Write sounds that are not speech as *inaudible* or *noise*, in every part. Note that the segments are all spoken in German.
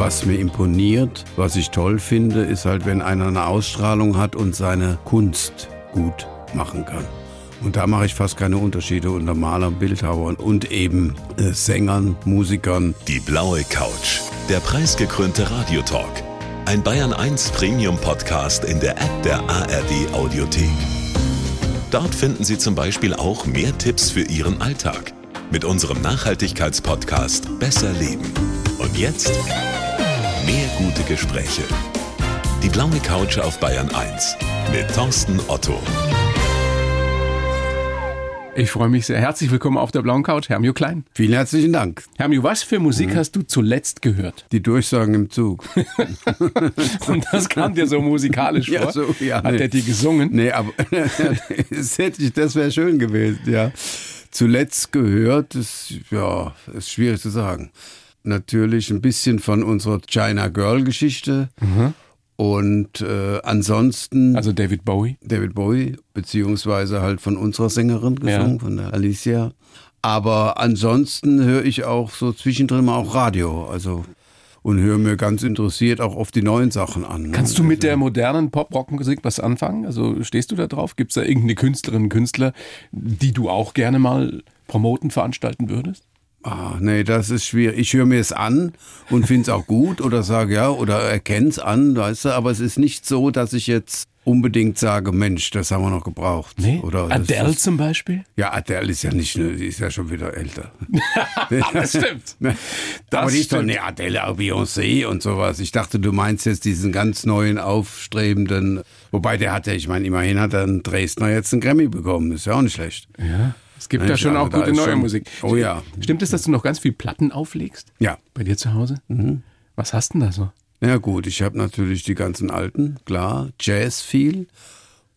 Was mir imponiert, was ich toll finde, ist halt, wenn einer eine Ausstrahlung hat und seine Kunst gut machen kann. Und da mache ich fast keine Unterschiede unter Malern, Bildhauern und eben äh, Sängern, Musikern. Die blaue Couch, der preisgekrönte Radiotalk. Ein Bayern 1 Premium Podcast in der App der ARD Audiothek. Dort finden Sie zum Beispiel auch mehr Tipps für Ihren Alltag mit unserem Nachhaltigkeitspodcast Besser Leben. Und jetzt mehr gute Gespräche. Die blaue Couch auf Bayern 1 mit Thorsten Otto. Ich freue mich sehr. Herzlich willkommen auf der blauen Couch, Hermio Klein. Vielen herzlichen Dank. Hermio, was für Musik hast du zuletzt gehört? Die Durchsagen im Zug. *laughs* Und das kam dir so musikalisch vor. Ja, so, ja, Hat nee. er die gesungen? Nee, aber *laughs* das, hätte ich, das wäre schön gewesen, ja. Zuletzt gehört, ist, ja, ist schwierig zu sagen. Natürlich ein bisschen von unserer China Girl Geschichte. Und äh, ansonsten Also David Bowie. David Bowie, beziehungsweise halt von unserer Sängerin gesungen, Ja. von der Alicia. Aber ansonsten höre ich auch so zwischendrin mal auch Radio. Also und höre mir ganz interessiert auch oft die neuen Sachen an. ne? Kannst du mit der modernen Pop-Rock-Musik was anfangen? Also stehst du da drauf? Gibt es da irgendeine Künstlerin, Künstler, die du auch gerne mal promoten, veranstalten würdest? Ah, nee, das ist schwierig. Ich höre mir es an und finde es auch gut oder sage ja oder erkenne es an, weißt du, aber es ist nicht so, dass ich jetzt unbedingt sage, Mensch, das haben wir noch gebraucht. Oder das Adele ist, zum Beispiel? Ja, Adele ist ja nicht, ne, die ist ja schon wieder älter. *laughs* Das stimmt. *laughs* Ne? Das aber die ist doch eine Adele, auch Beyoncé und sowas. Ich dachte, du meinst jetzt diesen ganz neuen, aufstrebenden, wobei der hat ja, ich meine, immerhin hat er einen Dresdner jetzt einen Grammy bekommen, ist ja auch nicht schlecht. Ja. Es gibt Mensch, da schon auch gute neue schon- Musik. Oh ja. Stimmt es, dass du noch ganz viel Platten auflegst? Ja. Bei dir zu Hause? Was hast denn da so? Ja gut, ich habe natürlich die ganzen alten, klar, Jazz viel.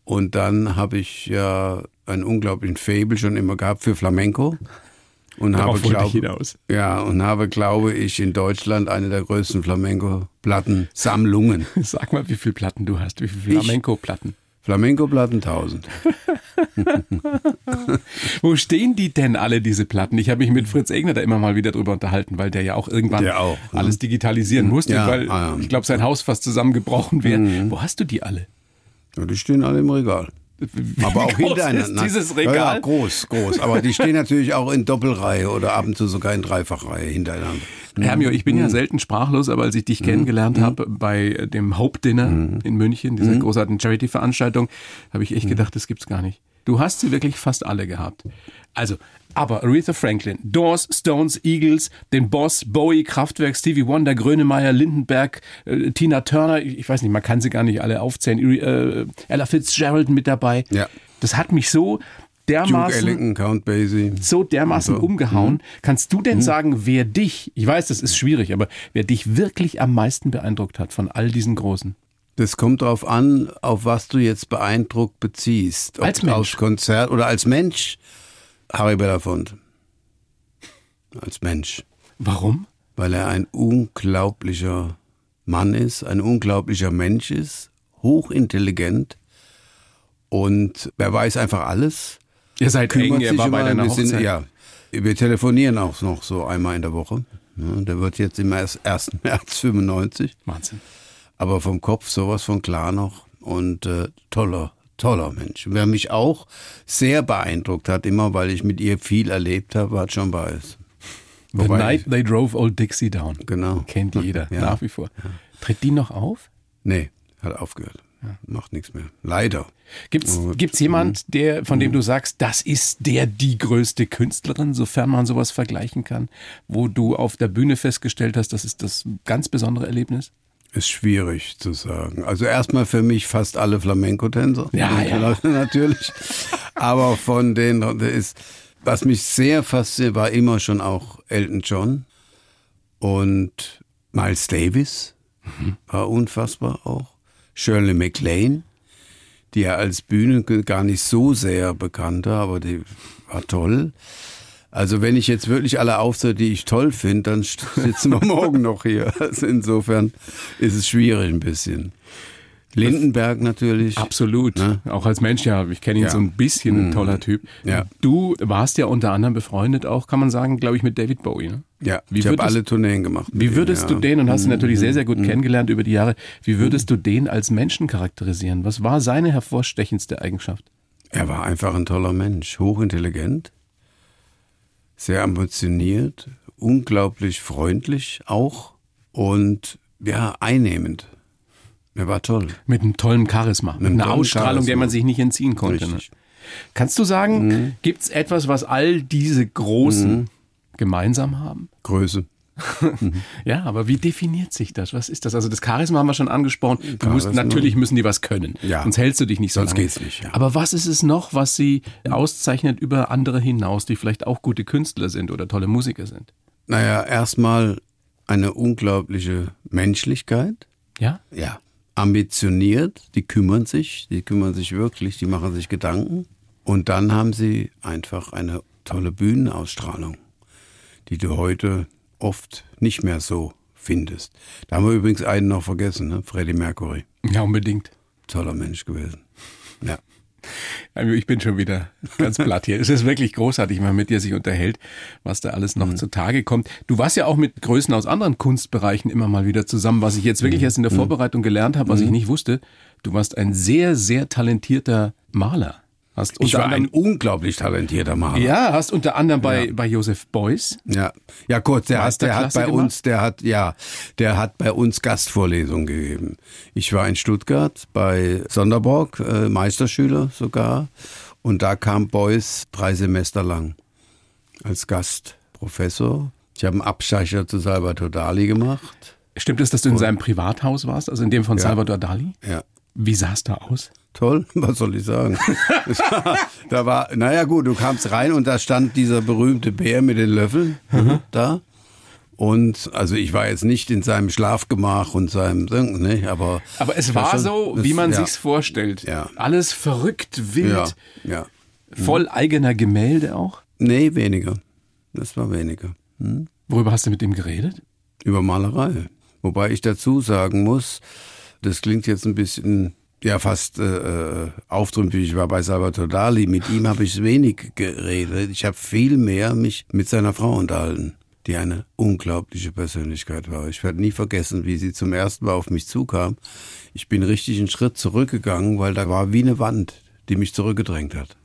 Und dann habe ich ja einen unglaublichen Fable schon immer gehabt für Flamenco. Und habe, Darauf glaub, hinaus. ja, und habe, glaube ich, in Deutschland eine der größten Flamenco-Platten-Sammlungen. *laughs* Sag mal, wie viele Platten du hast, wie viele Flamenco-Platten. Flamenco-Platten 1000. *laughs* Wo stehen die denn alle, diese Platten? Ich habe mich mit Fritz Egner da immer mal wieder drüber unterhalten, weil der ja auch irgendwann auch, ne? alles digitalisieren musste, Ja, weil ah, ja. ich glaube, sein Haus fast zusammengebrochen wäre. Wo hast du die alle? Ja, die stehen alle im Regal. Aber auch hintereinander. dieses Ja, Regal? Ja, groß, groß. Aber die stehen natürlich auch in Doppelreihe oder ab und zu sogar in Dreifachreihe hintereinander. Hermio, ich Mhm. bin ja selten sprachlos, aber als ich dich kennengelernt habe bei dem Hauptdinner Mhm. in München, dieser großartigen Charity-Veranstaltung, habe ich Mhm. echt gedacht, das gibt's gar nicht. Du hast sie wirklich fast alle gehabt. Also, aber Aretha Franklin, Doors, Stones, Eagles, den Boss, Bowie, Kraftwerk, Stevie Wonder, Grönemeyer, Lindenberg, äh, Tina Turner, ich weiß nicht, man kann sie gar nicht alle aufzählen, äh, Ella Fitzgerald mit dabei. Ja. Das hat mich so dermaßen Ellington, Count Basie. so dermaßen umgehauen. Kannst du denn sagen, wer dich, ich weiß, das ist schwierig, aber wer dich wirklich am meisten beeindruckt hat von all diesen Großen? Das kommt darauf an, auf was du jetzt beeindruckt beziehst. Ob Als Mensch. Aufs Konzert oder als Mensch. Harry Belafonte. Als Mensch. Warum? Weil er ein unglaublicher Mann ist, ein unglaublicher Mensch ist, hochintelligent und er weiß einfach alles. Ihr seid eng, er war bei deiner wir sind- Hochzeit. ja, wir telefonieren auch noch so einmal in der Woche. Ja, der wird jetzt im 1. *laughs* März 95. Wahnsinn. aber vom Kopf sowas von klar noch und äh, toller, toller Mensch. Wer mich auch sehr beeindruckt hat, immer weil ich mit ihr viel erlebt habe, war John Baez. The Wobei Night They Drove Old Dixie Down. Genau. Kennt jeder, Ja. nach wie vor. Tritt die noch auf? Nee, hat aufgehört. Macht nichts mehr. Leider. Gibt's, Und- gibt's jemand, der, von dem du sagst, das ist der die größte Künstlerin, sofern man sowas vergleichen kann, wo du auf der Bühne festgestellt hast, das ist das ganz besondere Erlebnis? Ist schwierig zu sagen. Also erstmal für mich fast alle Flamenco-Tänzer. Ja, ja. *laughs* Natürlich. Aber von denen ist, was mich sehr fasziniert, war immer schon auch Elton John und Miles Davis. War unfassbar auch. Shirley MacLaine, die ja als Bühne gar nicht so sehr bekannte, aber die war toll. Also wenn ich jetzt wirklich alle aufzähle, die ich toll finde, dann sitzen wir *laughs* morgen noch hier. Also insofern ist es schwierig ein bisschen. Lindenberg natürlich. Absolut. Ne? Auch als Mensch, ja, ich kenne ihn Ja. so ein bisschen, ein toller Typ. Ja. Du warst ja unter anderem befreundet auch, kann man sagen, glaube ich, mit David Bowie. Ne? Ja, Wie ich habe alle Tourneen gemacht. Wie würdest ja. du den, und hast ihn natürlich sehr, sehr gut Mhm. kennengelernt über die Jahre, wie würdest du den als Menschen charakterisieren? Was war seine hervorstechendste Eigenschaft? Er war einfach ein toller Mensch, hochintelligent, sehr ambitioniert, unglaublich freundlich auch und ja, einnehmend. Er war toll. Mit einem tollen Charisma, mit einem einer Ausstrahlung, der Charisma. man sich nicht entziehen konnte. Ne? Kannst du sagen, Mhm. gibt's etwas, was all diese Großen gemeinsam haben? Größe. *laughs* Ja, aber wie definiert sich das? Was ist das? Also das Charisma haben wir schon angesprochen. Du musst, natürlich müssen die was können. Ja. Sonst hältst du dich nicht so Sonst lange. geht's nicht, ja. Aber was ist es noch, was sie auszeichnet über andere hinaus, die vielleicht auch gute Künstler sind oder tolle Musiker sind? Naja, erstmal eine unglaubliche Menschlichkeit. Ja? Ja. Ambitioniert, die kümmern sich, die kümmern sich wirklich, die machen sich Gedanken. Und dann haben sie einfach eine tolle Bühnenausstrahlung, die du heute oft nicht mehr so findest. Da haben wir übrigens einen noch vergessen, ne? Freddie Mercury. Ja, unbedingt. Toller Mensch gewesen. Ja. Also Ich bin schon wieder ganz *laughs* platt hier. Es ist wirklich großartig, wenn man mit dir sich unterhält, was da alles noch zutage kommt. Du warst ja auch mit Größen aus anderen Kunstbereichen immer mal wieder zusammen, was ich jetzt wirklich erst in der Vorbereitung gelernt habe, was ich nicht wusste. Du warst ein sehr, sehr talentierter Maler. Hast Ich war ein unglaublich talentierter Maler. ja, hast unter anderem bei, bei Joseph Beuys. Ja, ja kurz, der hat, der hat bei gemacht? uns, der hat, ja, der hat bei uns Gastvorlesungen gegeben. Ich war in Stuttgart bei Sonderborg, äh, Meisterschüler sogar, und da kam Beuys drei Semester lang als Gastprofessor. Ich habe einen Abstecher zu Salvatore Dali gemacht. Stimmt es, dass du in seinem Privathaus warst, also in dem von Salvador Dali? Ja. Wie sah es da aus? Toll, *laughs* was soll ich sagen? *laughs* War, da war, naja gut, du kamst rein und da stand dieser berühmte Bär mit den Löffeln da. Und also ich war jetzt nicht in seinem Schlafgemach und seinem, ne, aber. Aber es war schon- so, wie man ja, sich's vorstellt. Ja. Alles verrückt, wild, Ja, ja. voll eigener Gemälde auch. Nee, weniger. Das war weniger. Worüber hast du mit ihm geredet? Über Malerei. Wobei ich dazu sagen muss, das klingt jetzt ein bisschen, ja, fast äh, äh, aufdrümpig. Ich war bei Salvatore Dali. Mit ihm habe ich wenig geredet. Ich habe viel mehr mich mit seiner Frau unterhalten, die eine unglaubliche Persönlichkeit war. Ich werde nie vergessen, wie sie zum ersten Mal auf mich zukam. Ich bin richtig einen Schritt zurückgegangen, weil da war wie eine Wand, die mich zurückgedrängt hat.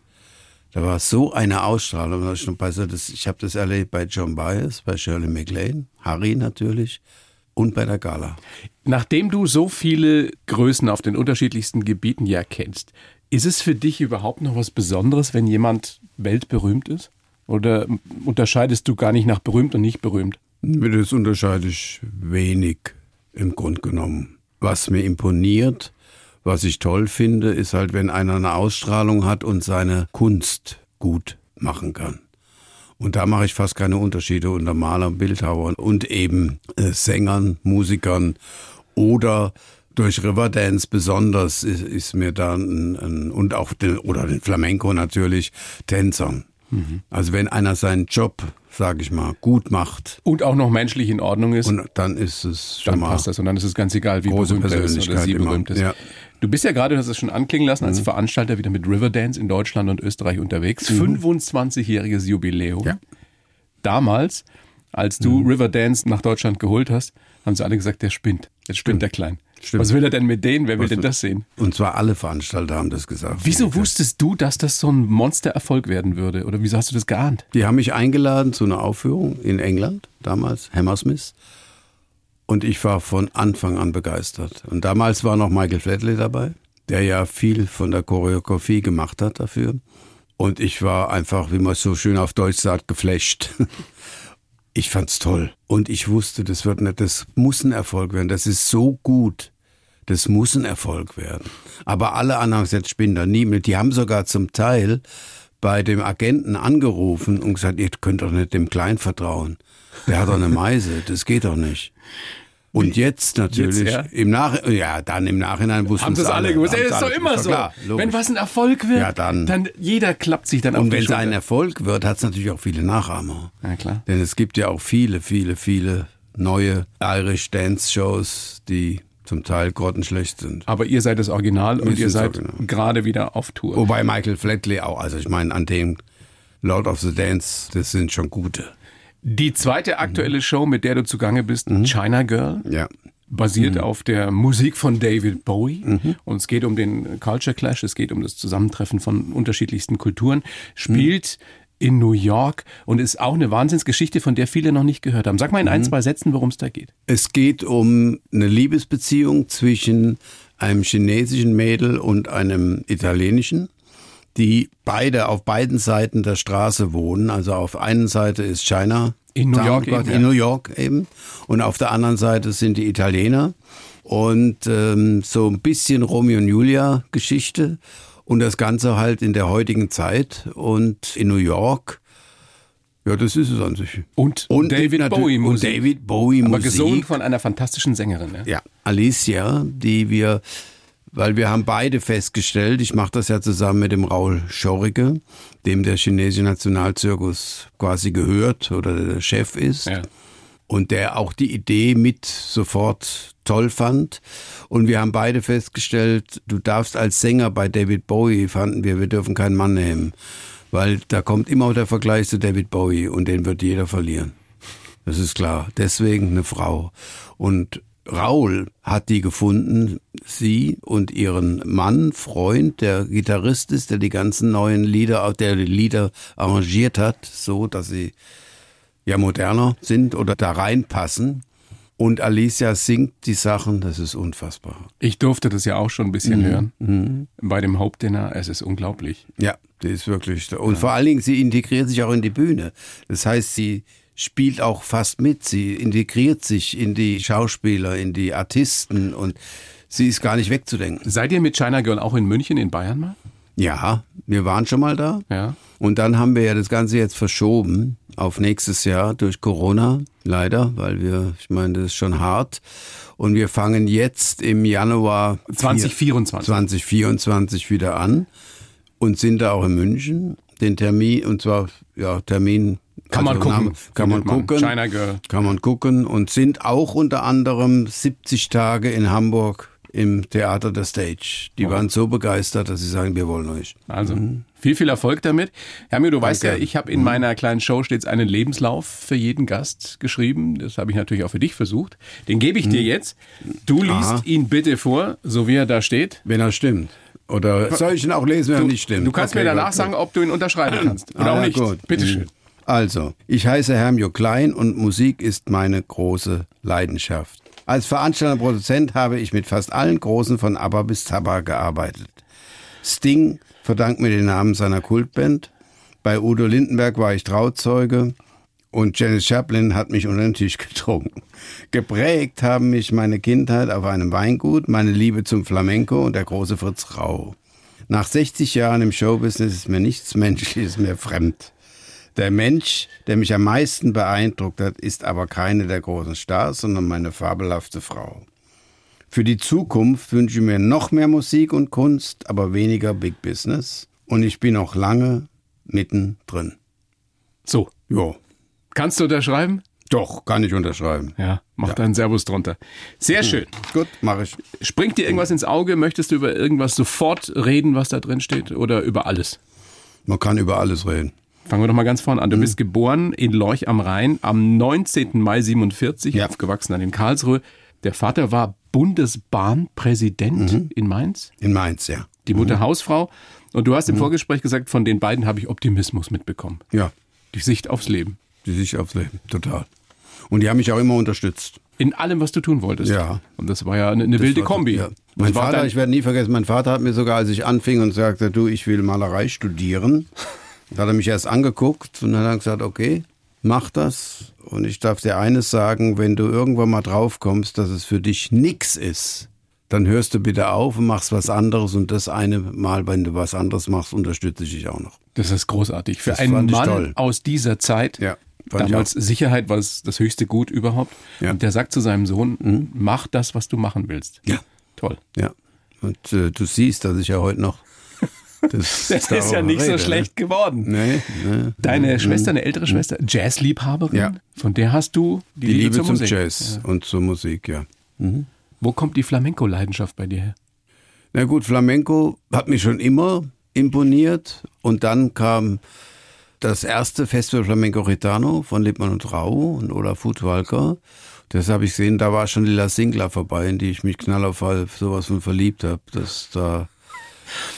Da war so eine Ausstrahlung. Ich, habe das erlebt bei John Byers, bei Shirley MacLaine, Harry natürlich und bei der Gala. Nachdem du so viele Größen auf den unterschiedlichsten Gebieten ja kennst, ist es für dich überhaupt noch was Besonderes, wenn jemand weltberühmt ist? Oder unterscheidest du gar nicht nach berühmt und nicht berühmt? Das unterscheide ich wenig im Grund genommen. Was mir imponiert, was ich toll finde, ist halt, wenn einer eine Ausstrahlung hat und seine Kunst gut machen kann. Und da mache ich fast keine Unterschiede unter Malern, Bildhauern und eben äh, Sängern, Musikern oder durch Riverdance besonders ist, ist mir da ein, ein und auch den, oder den Flamenco natürlich Tänzern. Also wenn einer seinen Job, sage ich mal, gut macht Und auch noch menschlich in Ordnung ist, und dann ist es schon dann mal passt das. Und dann ist es ganz egal, wie große berühmt er ist oder sie immer. berühmt ist. Ja. Du bist ja gerade, du hast es schon anklingen lassen, Mhm. als Veranstalter wieder mit Riverdance in Deutschland und Österreich unterwegs. 25-jähriges Jubiläum. Ja. Damals, als du Mhm. Riverdance nach Deutschland geholt hast, haben sie alle gesagt, der spinnt. Jetzt spinnt der Klein. Stimmt. Was will er denn mit denen? Wer will Was denn das sehen? Und zwar alle Veranstalter haben das gesagt. Wieso wusstest du, dass das so ein Monstererfolg werden würde? Oder wieso hast du das geahnt? Die haben mich eingeladen zu einer Aufführung in England, damals, Hammersmith. Und ich war von Anfang an begeistert. Und damals war noch Michael Flatley dabei, der ja viel von der Choreografie gemacht hat dafür. Und ich war einfach, wie man so schön auf Deutsch sagt, geflasht. *laughs* Ich fand's toll. Und ich wusste, das wird nicht, das muss ein Erfolg werden. Das ist so gut. Das muss ein Erfolg werden. Aber alle anderen haben gesagt, Spinner, nie mehr. Die haben sogar zum Teil bei dem Agenten angerufen und gesagt, ihr könnt doch nicht dem Klein vertrauen. Der hat doch eine Meise, das geht doch nicht. Und jetzt natürlich, Jetzt, ja? im Nach ja, dann im Nachhinein wussten Haben das alle gewusst? Haben's das ist doch immer doch so. Klar. Wenn was ein Erfolg wird, Ja, dann- jeder klappt sich dann auf Und wenn es ein Erfolg wird, hat es natürlich auch viele Nachahmer. Ja, klar. Denn es gibt ja auch viele, viele, viele neue Irish Dance Shows, die zum Teil grottenschlecht sind. Aber ihr seid das Original und Wir ihr seid gerade wieder auf Tour. Wobei Michael Flatley auch, also ich meine, an dem Lord of the Dance, das sind schon gute. Die zweite aktuelle Show, mit der du zugange bist, Mhm. China Girl, Ja. basiert Mhm. auf der Musik von David Bowie. Und es geht um den Culture Clash, es geht um das Zusammentreffen von unterschiedlichsten Kulturen. Spielt in New York und ist auch eine Wahnsinnsgeschichte, von der viele noch nicht gehört haben. Sag mal in Mhm. ein, zwei Sätzen, worum es da geht. Es geht um eine Liebesbeziehung zwischen einem chinesischen Mädel und einem italienischen, die beide auf beiden Seiten der Straße wohnen. Also auf einen Seite ist China. In New York eben, in. New York eben. Und auf der anderen Seite sind die Italiener. Und ähm, so ein bisschen Romeo und Julia Geschichte. Und das Ganze halt in der heutigen Zeit und in New York. Ja, das ist es an sich. Und, Und David Bowie und Musik. David Bowie Aber Musik. gesungen von einer fantastischen Sängerin. Ja? Ja, Alicia, die wir, weil wir haben beide festgestellt, ich mache das ja zusammen mit dem Raul Schorrige, dem der chinesische Nationalzirkus quasi gehört oder der Chef ist. Ja. Und der auch die Idee mit sofort toll fand. Und wir haben beide festgestellt, du darfst als Sänger bei David Bowie, fanden wir, wir dürfen keinen Mann nehmen. Weil da kommt immer der Vergleich zu David Bowie und den wird jeder verlieren. Das ist klar. Deswegen eine Frau. Und Raul hat die gefunden, sie und ihren Mann, Freund, der Gitarrist ist, der die ganzen neuen Lieder, der die Lieder arrangiert hat, so dass sie ja moderner sind oder da reinpassen. Und Alicia singt die Sachen, das ist unfassbar. Ich durfte das ja auch schon ein Mhm. bisschen hören. Bei dem Hauptdinner. Es ist unglaublich. Ja, die ist wirklich. Und vor allen Dingen, sie integriert sich auch in die Bühne. Das heißt, sie spielt auch fast mit. Sie integriert sich in die Schauspieler, in die Artisten und sie ist gar nicht wegzudenken. Seid ihr mit China Girl auch in München, in Bayern mal? Ja, wir waren schon mal da. Ja. Und dann haben wir ja das Ganze jetzt verschoben auf nächstes Jahr durch Corona, leider, weil wir, ich meine, das ist schon hart. Und wir fangen jetzt im Januar 2024. 2024 wieder an und sind da auch in München. Den Termin, und zwar, ja, Termin. Kann man gucken, Kann man gucken. China Girl. Kann man gucken und sind auch unter anderem 70 Tage in Hamburg im Theater der Stage. Die waren so begeistert, dass sie sagen, wir wollen euch. Also viel, viel Erfolg damit. Hermio, du weißt ja, Danke. ich habe in meiner kleinen Show stets einen Lebenslauf für jeden Gast geschrieben. Das habe ich natürlich auch für dich versucht. Den gebe ich dir jetzt. Du liest Aha. ihn bitte vor, so wie er da steht. Wenn er stimmt. Oder soll ich ihn auch lesen, wenn er nicht stimmt? Du kannst Okay, mir danach gut. sagen, ob du ihn unterschreiben kannst. *clears throat* Oder Ah, auch ja, nicht. gut. Bitte Mhm. Also, ich heiße Hermio Klein und Musik ist meine große Leidenschaft. Als Veranstalter und Produzent habe ich mit fast allen Großen von ABBA bis Tabba gearbeitet. Sting verdankt mir den Namen seiner Kultband. Bei Udo Lindenberg war ich Trauzeuge und Janis Joplin hat mich unter den Tisch *laughs* getrunken. Geprägt haben mich meine Kindheit auf einem Weingut, meine Liebe zum Flamenco und der große Fritz Rau. Nach 60 Jahren im Showbusiness ist mir nichts Menschliches mehr fremd. Der Mensch, der mich am meisten beeindruckt hat, ist aber keine der großen Stars, sondern meine fabelhafte Frau. Für die Zukunft wünsche ich mir noch mehr Musik und Kunst, aber weniger Big Business. Und ich bin noch lange mittendrin. So, Jo, kannst du unterschreiben? doch, kann ich unterschreiben. Ja, mach deinen Servus drunter. Sehr schön. Gut, mache ich. Springt dir irgendwas ins Auge? Möchtest du über irgendwas sofort reden, was da drin steht? Oder über alles? Man kann über alles reden. Fangen wir doch mal ganz vorne an. Du Mhm. bist geboren in Lorch am Rhein am 19. Mai 47, Ja. aufgewachsen dann in Karlsruhe. Der Vater war Bundesbahnpräsident Mhm. in Mainz, In Mainz, ja. die Mutter Hausfrau. Und du Mhm. hast im Vorgespräch gesagt, von den beiden habe ich Optimismus mitbekommen. Ja, Die Sicht aufs Leben. die Sicht aufs Leben, total. Und die haben mich auch immer unterstützt. In allem, was du tun wolltest. Ja. Und das war ja eine, eine wilde war- Kombi. Ja. Mein Vater, ich werde nie vergessen, mein Vater hat mir sogar, als ich anfing und sagte, du, ich will Malerei studieren, da hat er mich erst angeguckt und dann hat er gesagt, okay, mach das. Und ich darf dir eines sagen, wenn du irgendwann mal drauf kommst, dass es für dich nix ist, dann hörst du bitte auf und machst was anderes und das eine Mal, wenn du was anderes machst, unterstütze ich dich auch noch. Das ist großartig. Für Das einen Mann aus dieser Zeit, Ja, damals. Sicherheit war das, das höchste Gut überhaupt. Ja. Mhm. Und der sagt zu seinem Sohn, mach das, was du machen willst. Ja. Toll. Ja. Und äh, du siehst, dass ich ja heute noch. Das, Das *laughs* ist ja nicht so rede, schlecht geworden. Ne? Nee, nee. Deine Schwester, eine ältere Schwester, Jazzliebhaberin, Mhm. Ja. von der hast du die, Die Liebe zur zum Musik. Jazz und zur Musik, ja. Wo kommt die Flamenco-Leidenschaft bei dir her? Na gut, Flamenco hat mich schon immer imponiert und dann kam das erste Festival Flamenco Ritano von Lippmann und Rau und Olaf Hutwalker. Das habe ich gesehen, da war schon Lila Singler vorbei, in die ich mich knallerfall sowas von verliebt habe. Das da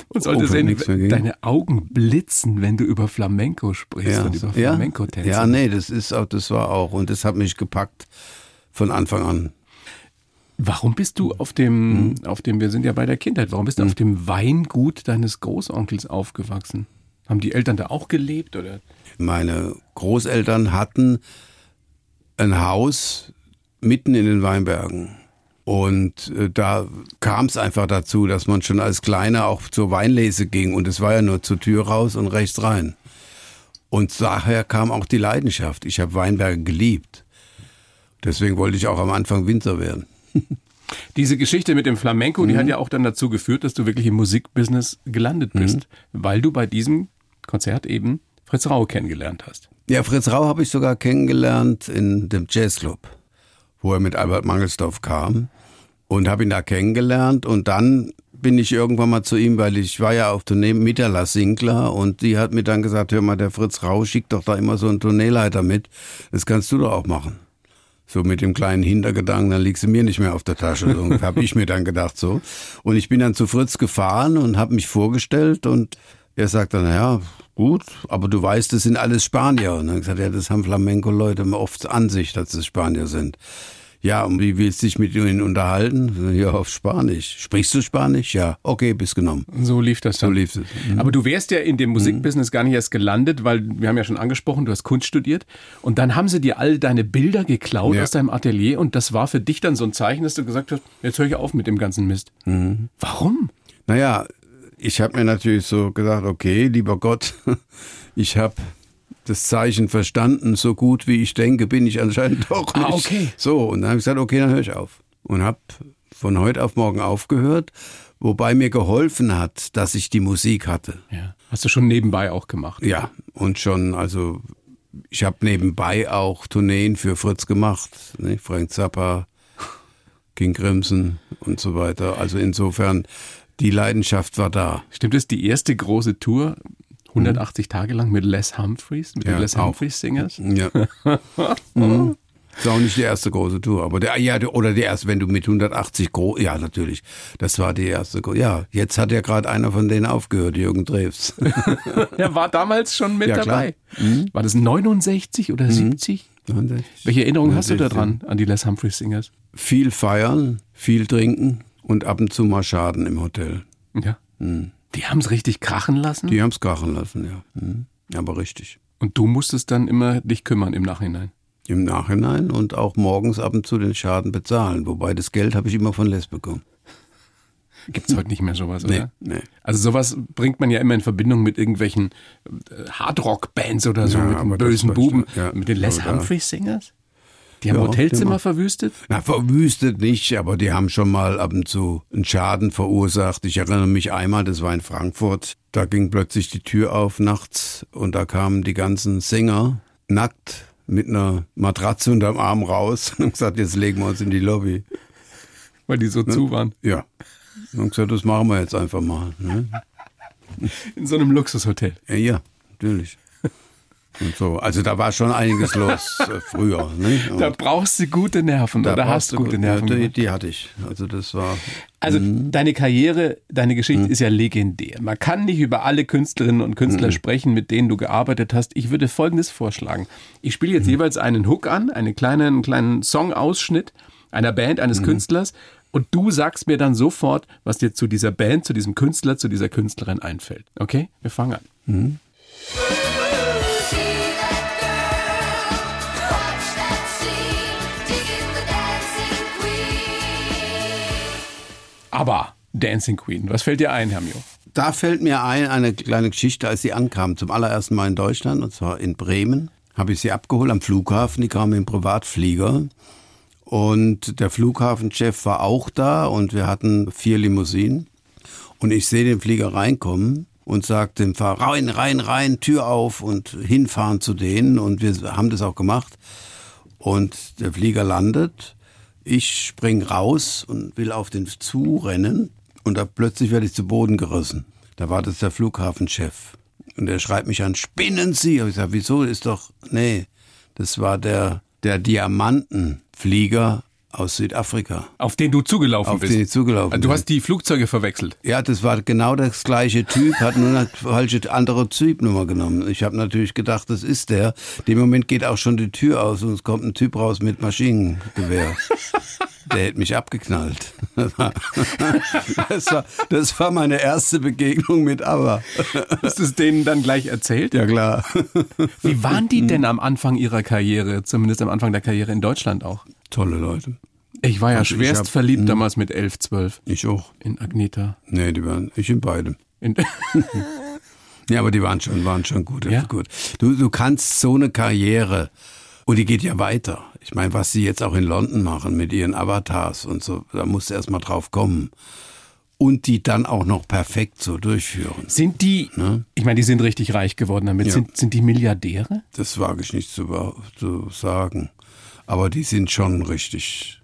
und sollte Oh, sehen, deine Augen blitzen, wenn du über Flamenco sprichst und über ja, Flamenco-Tänze. ja, nee, das ist auch, das war auch und das hat mich gepackt von Anfang an. Warum bist du auf dem, auf dem, wir sind ja bei der Kindheit, warum bist du auf dem Weingut deines Großonkels aufgewachsen? Haben die Eltern da auch gelebt oder? Meine Großeltern hatten ein Haus mitten in den Weinbergen. Und äh, da kam es einfach dazu, dass man schon als Kleiner auch zur Weinlese ging. Und es war ja nur zur Tür raus und rechts rein. Und daher kam auch die Leidenschaft. Ich habe Weinberge geliebt. Deswegen wollte ich auch am Anfang Winzer werden. *laughs* Diese Geschichte mit dem Flamenco, Mhm. die hat ja auch dann dazu geführt, dass du wirklich im Musikbusiness gelandet bist, Mhm. weil du bei diesem Konzert eben Fritz Rau kennengelernt hast. Ja, Fritz Rau habe ich sogar kennengelernt in dem Jazzclub, wo er mit Albert Mangelsdorf kam und habe ihn da kennengelernt und dann bin ich irgendwann mal zu ihm, weil ich war ja auf Tournee mit der La Sinclair und die hat mir dann gesagt, hör mal, der Fritz Rau schickt doch da immer so einen Tourneeleiter mit, das kannst du doch auch machen. So mit dem kleinen Hintergedanken, dann liegst du mir nicht mehr auf der Tasche. So *laughs* habe ich mir dann gedacht so. Und ich bin dann zu Fritz gefahren und habe mich vorgestellt und er sagt dann, ja, gut, aber du weißt, das sind alles Spanier. Und dann gesagt, ja, das haben Flamenco-Leute oft an sich, dass es Spanier sind. Ja, und wie willst du dich mit ihnen unterhalten? Ja, auf Spanisch. Sprichst du Spanisch? Ja, okay, bist genommen. So lief das dann. So lief es. Aber du wärst ja in dem Musikbusiness gar nicht erst gelandet, weil wir haben ja schon angesprochen, du hast Kunst studiert. Und dann haben sie dir all deine Bilder geklaut Ja. aus deinem Atelier und das war für dich dann so ein Zeichen, dass du gesagt hast, jetzt höre ich auf mit dem ganzen Mist. Mhm. Warum? Naja, ich habe mir natürlich so gedacht, okay, lieber Gott, *laughs* ich habe das Zeichen verstanden, so gut wie ich denke, bin ich anscheinend *laughs* doch nicht. Ah, okay. So, und dann habe ich gesagt, okay, dann höre ich auf. Und habe von heute auf morgen aufgehört, wobei mir geholfen hat, dass ich die Musik hatte. Ja. Hast du schon nebenbei auch gemacht? Ja, und schon, also ich habe nebenbei auch Tourneen für Fritz gemacht, ne? Frank Zappa, King Crimson und so weiter. Also insofern, die Leidenschaft war da. Stimmt es, die erste große Tour, 180 Tage lang mit Les Humphreys, mit Ja, den Les. Humphreys Singers? Ja. *laughs* mhm. Ist auch nicht die erste große Tour, aber der, ja, der- oder die erste, wenn du mit 180 groß, ja, natürlich. Das war die erste, ja. Jetzt hat ja gerade einer von denen aufgehört, Jürgen Drews. *laughs* Er war damals schon mit Ja, klar. Mhm. dabei. War das 69 oder 70? Welche Erinnerungen hast du da dran an die Les Humphreys Singers? Viel feiern, viel trinken und ab und zu mal Schaden im Hotel. Ja. Die haben es richtig krachen lassen Die haben's krachen lassen, ja. Mhm. Aber richtig. und du musstest dann immer dich kümmern im Nachhinein. Im Nachhinein und auch morgens ab und zu den Schaden bezahlen. Wobei das Geld habe ich immer von Les bekommen. Gibt es heute nicht mehr sowas, Nee, oder? nee. Also sowas bringt man ja immer in Verbindung mit irgendwelchen äh, Hardrock-Bands oder so, Ja, mit bösen Buben. ja. Mit den Les Humphreys Singers? Die haben Ja, Hotelzimmer verwüstet? Na, verwüstet nicht, aber die haben schon mal ab und zu einen Schaden verursacht. Ich erinnere mich einmal, das war in Frankfurt, da ging plötzlich die Tür auf nachts und da kamen die ganzen Sänger nackt mit einer Matratze unterm Arm raus *laughs* und haben gesagt, jetzt legen wir uns in die Lobby. Weil die so zu waren. Ja. Und gesagt, das machen wir jetzt einfach mal. Ne? In so einem Luxushotel. Ja, ja, natürlich. Und so. Also da war schon einiges los *laughs* äh, früher. Ne? Da brauchst du gute Nerven da oder hast du gute gut- Nerven. Die, die hatte ich. Also das war. Also Mhm. deine Karriere, deine Geschichte ist ja legendär. Man kann nicht über alle Künstlerinnen und Künstler Mhm. sprechen, mit denen du gearbeitet hast. Ich würde Folgendes vorschlagen. Ich spiele Mhm. jetzt jeweils einen Hook an, einen kleinen, einen kleinen Songausschnitt einer Band, Mhm. eines Künstlers. Und du sagst mir dann sofort, was dir zu dieser Band, zu diesem Künstler, zu dieser Künstlerin einfällt. Okay? Wir fangen an. Aber Dancing Queen, was fällt dir ein, Herr Mio? Da fällt mir ein, eine kleine Geschichte, als sie ankam, zum allerersten Mal in Deutschland, und zwar in Bremen, habe ich sie abgeholt am Flughafen. Die kam im Privatflieger. Und der Flughafenchef war auch da und wir hatten vier Limousinen. Und ich sehe den Flieger reinkommen und sage dem Fahrer, rein, rein, rein, Tür auf und hinfahren zu denen. Und wir haben das auch gemacht. Und der Flieger landet. Ich spring raus und will auf den zurennen. Und da plötzlich werde ich zu Boden gerissen. Da war das der Flughafenchef. Und er schreibt mich an, spinnen Sie? Hab ich gesagt, wieso? Ist doch, nee, das war der, der Diamantenflieger aus Südafrika. Auf den du zugelaufen Auf bist. den ich zugelaufen Du bin. hast die Flugzeuge verwechselt. Ja, das war genau das gleiche Typ, hat nur eine falsche andere Typnummer genommen. Ich habe natürlich gedacht, das ist der. Dem Moment geht auch schon die Tür aus und es kommt ein Typ raus mit Maschinengewehr. *laughs* Der hätte mich abgeknallt. Das war, das war meine erste Begegnung mit ABBA. Hast du es denen dann gleich erzählt? Ja klar. Wie waren die denn am Anfang ihrer Karriere, zumindest am Anfang der Karriere in Deutschland auch? Tolle Leute. Ich war ja Also schwerst hab- verliebt damals mit 11, 12 Ich auch. in Agneta. Nee, die waren, ich in beidem. In *laughs* Ja, aber die waren schon, waren schon gut. Ja? gut. Du, du kannst so eine Karriere, und die geht ja weiter. Ich meine, was sie jetzt auch in London machen mit ihren Avatars und so, da musst du erst mal drauf kommen. Und die dann auch noch perfekt so durchführen. sind die, ich meine, die sind richtig reich geworden damit. Ja. Sind, sind die Milliardäre? Das wage ich nicht zu, zu sagen. Aber die sind schon richtig.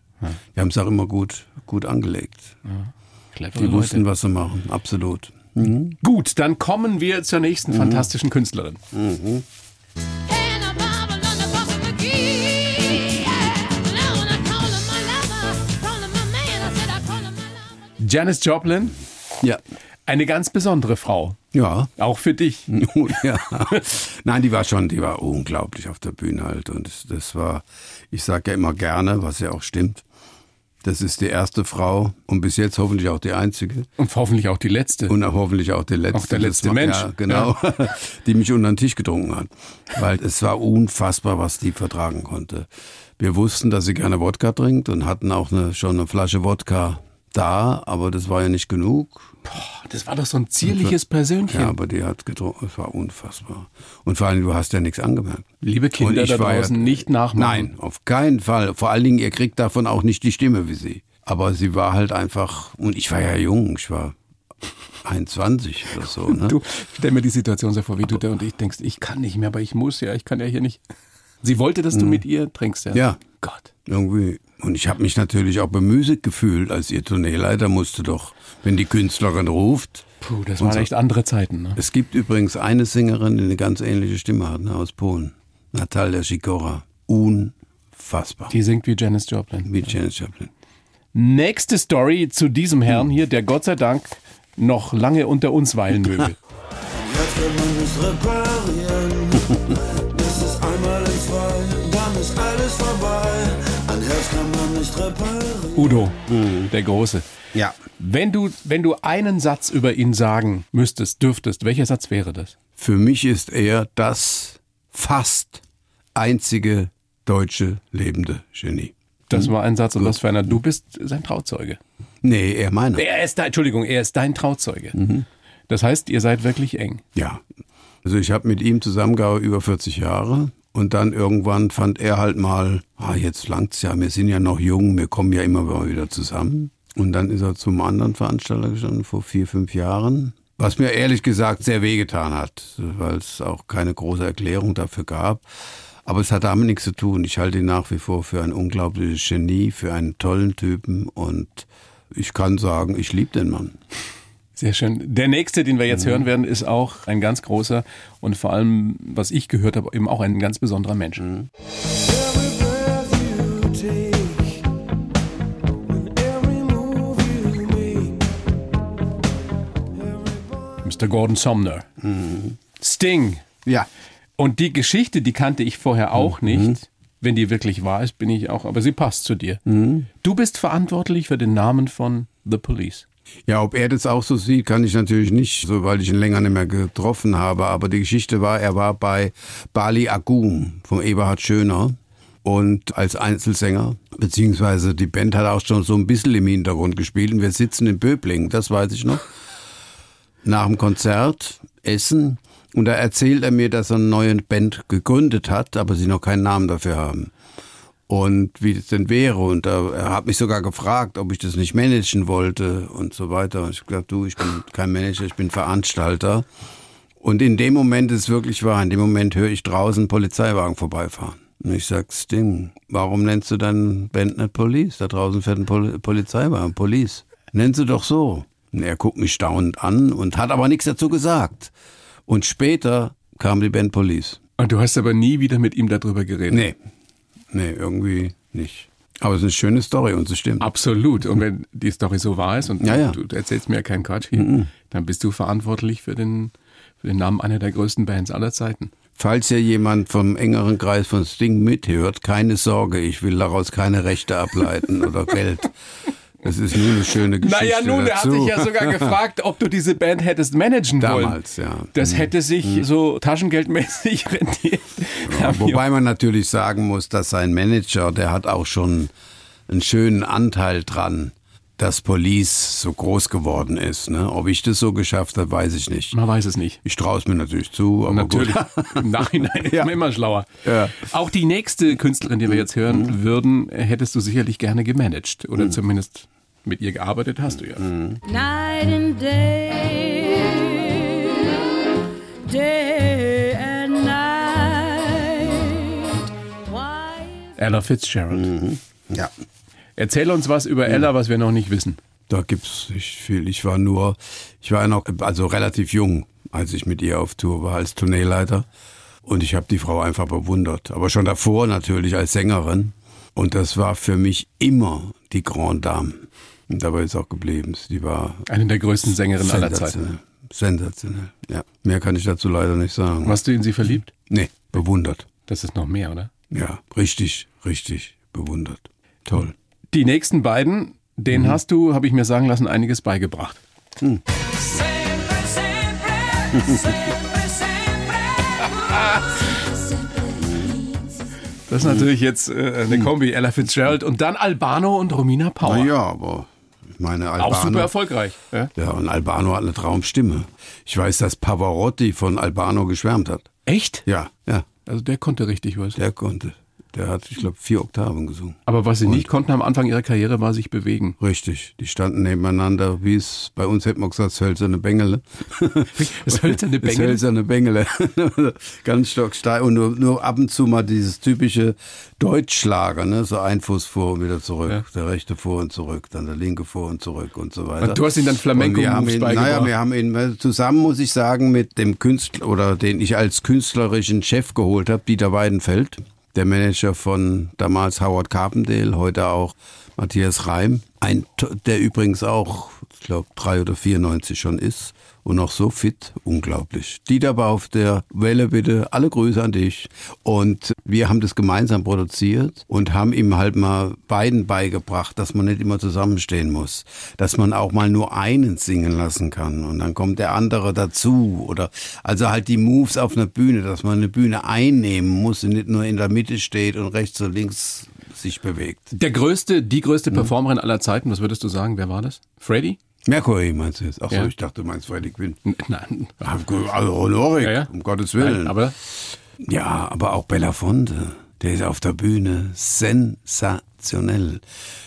Die haben es auch immer gut, gut angelegt. Clever Die wussten, was sie machen. Absolut. Gut, dann kommen wir zur nächsten Mhm. fantastischen Künstlerin. Lover. Janis Joplin, Ja. Eine ganz besondere Frau. Ja. Auch für dich. *laughs* ja. Nein, die war schon, die war unglaublich auf der Bühne halt. Und das, das war, ich sage ja immer gerne, was ja auch stimmt. Das ist die erste Frau und bis jetzt hoffentlich auch die einzige. Und hoffentlich auch die letzte. Und auch hoffentlich auch der letzte. Auch der letzte war- Mensch. Ja, genau. *laughs* Die mich unter den Tisch getrunken hat. Weil es war unfassbar, was die vertragen konnte. Wir wussten, dass sie gerne Wodka trinkt und hatten auch eine, schon eine Flasche Wodka da, aber das war ja nicht genug. Das war doch so ein zierliches Persönchen. Ja, aber die hat getrunken. Es war unfassbar. Und vor allem, du hast ja nichts angemerkt. Liebe Kinder da war ja- draußen, nicht nachmachen. Nein, auf keinen Fall. Vor allen Dingen, ihr kriegt davon auch nicht die Stimme wie sie. Aber sie war halt einfach, und ich war ja jung, ich war 21 oder so. *laughs* Ne? Du, stell mir die Situation so vor, wie du da und ich denkst, ich kann nicht mehr, aber ich muss ja, ich kann ja hier nicht. Sie wollte, dass du mit ihr trinkst, ja? Mhm. Ja. Gott. Irgendwie. Und ich habe mich natürlich auch bemüßigt gefühlt, als ihr Tourneeleiter musste doch, wenn die Künstlerin ruft. Puh, das waren so. echt andere Zeiten. Ne? Es gibt übrigens eine Sängerin, die eine ganz ähnliche Stimme hat, ne, aus Polen. Natalia Sikora. Unfassbar. Die singt wie Janis Joplin. Wie Janis Joplin. Nächste Story zu diesem Herrn hier, der Gott sei Dank noch lange unter uns weilen möge. *laughs* Jetzt kann man nicht reparieren. *laughs* Das ist einmal in zwei, dann ist alles vorbei. Nicht reparieren. Udo, der Große. Ja. Wenn du, wenn du einen Satz über ihn sagen müsstest, dürftest, welcher Satz wäre das? Für mich ist er das fast einzige deutsche lebende Genie. Das war ein Satz und was für einer. Du bist sein Trauzeuge. Nee, er meiner. Er ist dein, Entschuldigung, er ist dein Trauzeuge. Das heißt, ihr seid wirklich eng. Ja. Also ich habe mit ihm zusammengearbeitet über 40 Jahre und dann irgendwann fand er halt mal, ah, jetzt langt's ja, wir sind ja noch jung, wir kommen ja immer wieder zusammen. Und dann ist er zum anderen Veranstalter gestanden vor vier, fünf Jahren. Was mir ehrlich gesagt sehr wehgetan hat, weil es auch keine große Erklärung dafür gab. Aber es hat damit nichts zu tun. Ich halte ihn nach wie vor für ein unglaubliches Genie, für einen tollen Typen und ich kann sagen, ich liebe den Mann. Sehr schön. Der nächste, den wir jetzt hören werden, ist auch ein ganz großer und vor allem, was ich gehört habe, eben auch ein ganz besonderer Mensch. Make. Mr. Gordon Sumner. Sting. Ja. Und die Geschichte, die kannte ich vorher auch nicht. Wenn die wirklich wahr ist, bin ich auch, aber sie passt zu dir. Du bist verantwortlich für den Namen von The Police. Ja, ob er das auch so sieht, kann ich natürlich nicht, so weil ich ihn länger nicht mehr getroffen habe. Aber die Geschichte war, er war bei Bali Agum vom Eberhard Schöner und als Einzelsänger, beziehungsweise die Band hat auch schon so ein bisschen im Hintergrund gespielt. Und wir sitzen in Böblingen, das weiß ich noch. Nach dem Konzert, Essen. Und da erzählt er mir, dass er eine neue Band gegründet hat, aber sie noch keinen Namen dafür haben und wie das denn wäre. Und da, er hat mich sogar gefragt, ob ich das nicht managen wollte und so weiter. Und ich habe gesagt, du, ich bin kein Manager, ich bin Veranstalter. Und in dem Moment ist es wirklich wahr, in dem Moment höre ich draußen einen Polizeiwagen vorbeifahren. Und ich sag, Sting, warum nennst du deinen Band nicht Police? Da draußen fährt ein Pol Polizeiwagen, Police. Nenn sie doch so. Und er guckt mich staunend an und hat aber nichts dazu gesagt. Und später kam die Band Police. Und du hast aber nie wieder mit ihm darüber geredet. Nee, nee, irgendwie nicht. Aber es ist eine schöne Story und es stimmt. Absolut. Und wenn die Story so wahr ist und Ja, ja. du erzählst mir ja keinen Quatsch hier, dann bist du verantwortlich für den, für den Namen einer der größten Bands aller Zeiten. Falls ja jemand vom engeren Kreis von Sting mithört, keine Sorge, ich will daraus keine Rechte ableiten oder Geld. *laughs* Das ist nur eine schöne Geschichte. Naja, nun, er hat dich ja sogar gefragt, ob du diese Band hättest managen wollen. Damals, ja. Mhm. Das hätte sich so taschengeldmäßig *laughs* rentiert. Ja, wobei man natürlich sagen muss, dass sein Manager, der hat auch schon einen schönen Anteil dran, dass Police so groß geworden ist. Ne? Ob ich das so geschafft habe, weiß ich nicht. Man weiß es nicht. Ich traue es mir natürlich zu, aber Natürlich. *laughs* gut. Im Nachhinein ist Ja. man immer schlauer. Ja. Auch die nächste Künstlerin, die wir jetzt hören würden, hättest du sicherlich gerne gemanagt. Oder zumindest mit ihr gearbeitet hast du ja. Night and day, day and night. Why Ella Fitzgerald. Ja. Erzähl uns was über Ella, was wir noch nicht wissen. Da gibt's nicht viel. Ich war nur, ich war noch, also relativ jung, als ich mit ihr auf Tour war als Tourneeleiter. Und ich habe die Frau einfach bewundert. Aber schon davor natürlich als Sängerin. Und das war für mich immer die Grande Dame. Und dabei ist auch geblieben. Die war Eine der größten Sängerinnen aller Zeiten. sensationell. Sensationell. Ja. Mehr kann ich dazu leider nicht sagen. Warst du in sie verliebt? Nee, bewundert. Das ist noch mehr, oder? Ja, richtig, richtig bewundert. Toll. Die nächsten beiden, denen hast du, habe ich mir sagen lassen, einiges beigebracht. Das ist natürlich jetzt äh, eine Kombi, Ella Fitzgerald und dann Albano und Romina Power. Naja, aber ich meine, Albano. Auch super erfolgreich. Ja? Ja, und Albano hat eine Traumstimme. Ich weiß, dass Pavarotti von Albano geschwärmt hat. Echt? Ja, ja, Also der konnte richtig was. der konnte. Der hat, ich glaube, vier Oktaven gesungen. Aber was sie nicht konnten am Anfang ihrer Karriere, war sich bewegen. Richtig. Die standen nebeneinander, wie es bei uns hätte man gesagt, das hölzerne Bengele. Das hölzerne Das Bengel. *laughs* hölzerne *laughs* Bengele. *laughs* Ganz stocksteil und nur, nur ab und zu mal dieses typische Deutschschlager, ne? So ein Fuß vor und wieder zurück. Ja. Der rechte vor und zurück, dann der linke vor und zurück und so weiter. Und du hast ihm dann Flamenco Und wir haben ihn. Naja, wir haben ihn zusammen, muss ich sagen, mit dem Künstler oder den ich als künstlerischen Chef geholt habe, Dieter Weidenfeld, der Manager von damals Howard Carpendale, heute auch Matthias Reim, ein, der übrigens auch, ich glaube, 3 oder 94 schon ist und noch so fit, unglaublich. Dieter war auf der Welle bitte, alle Grüße an dich. Und wir haben das gemeinsam produziert und haben ihm halt mal beiden beigebracht, dass man nicht immer zusammenstehen muss, dass man auch mal nur einen singen lassen kann und dann kommt der andere dazu oder also halt die Moves auf einer Bühne, dass man eine Bühne einnehmen muss und nicht nur in der Mitte steht und rechts und links sich bewegt. Der größte, die größte Mhm. Performerin aller Zeiten, was würdest du sagen? Wer war das? Freddy? Mercury meinst du jetzt? Ach so, Ja. ich dachte, du meinst Freddie Quinn. Nein. Also Honorik, Ja, ja. um Gottes Willen. Nein, aber Ja, aber auch Belafonte, der ist auf der Bühne sensationell.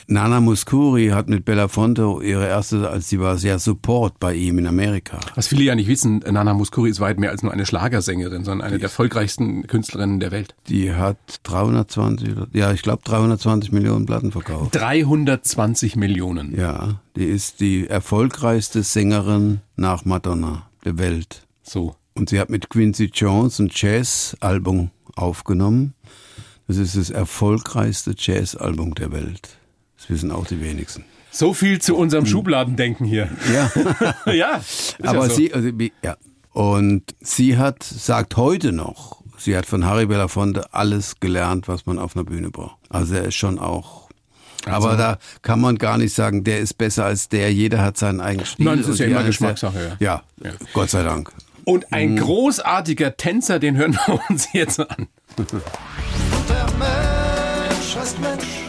Nana Muscuri hat mit Belafonte ihre erste, als sie war, sehr Support bei ihm in Amerika. was viele ja nicht wissen, Nana Muscuri ist weit mehr als nur eine Schlagersängerin, sondern eine der erfolgreichsten Künstlerinnen der Welt. Die hat 320, oder- ja, ich glaube 320 Millionen Platten verkauft. 320 Millionen. Ja, die ist die erfolgreichste Sängerin nach Madonna der Welt. So. Und sie hat mit Quincy Jones ein Jazz-Album aufgenommen. Das ist das erfolgreichste Jazz-Album der Welt. Das wissen auch die wenigsten. So viel zu unserem Schubladendenken hier. Ja, *laughs* ja. aber ja so. sie, also, ja. Und sie hat, sagt heute noch, sie hat von Harry Belafonte alles gelernt, was man auf einer Bühne braucht. Also er ist schon auch, aber da kann man gar nicht sagen, der ist besser als der. Jeder hat seinen eigenen Stil. Nein, das ist ja immer Geschmackssache, Ja. ja, Gott sei Dank. Und ein Mhm. großartiger Tänzer, den hören wir uns jetzt an. *laughs* Mensch ist Mensch,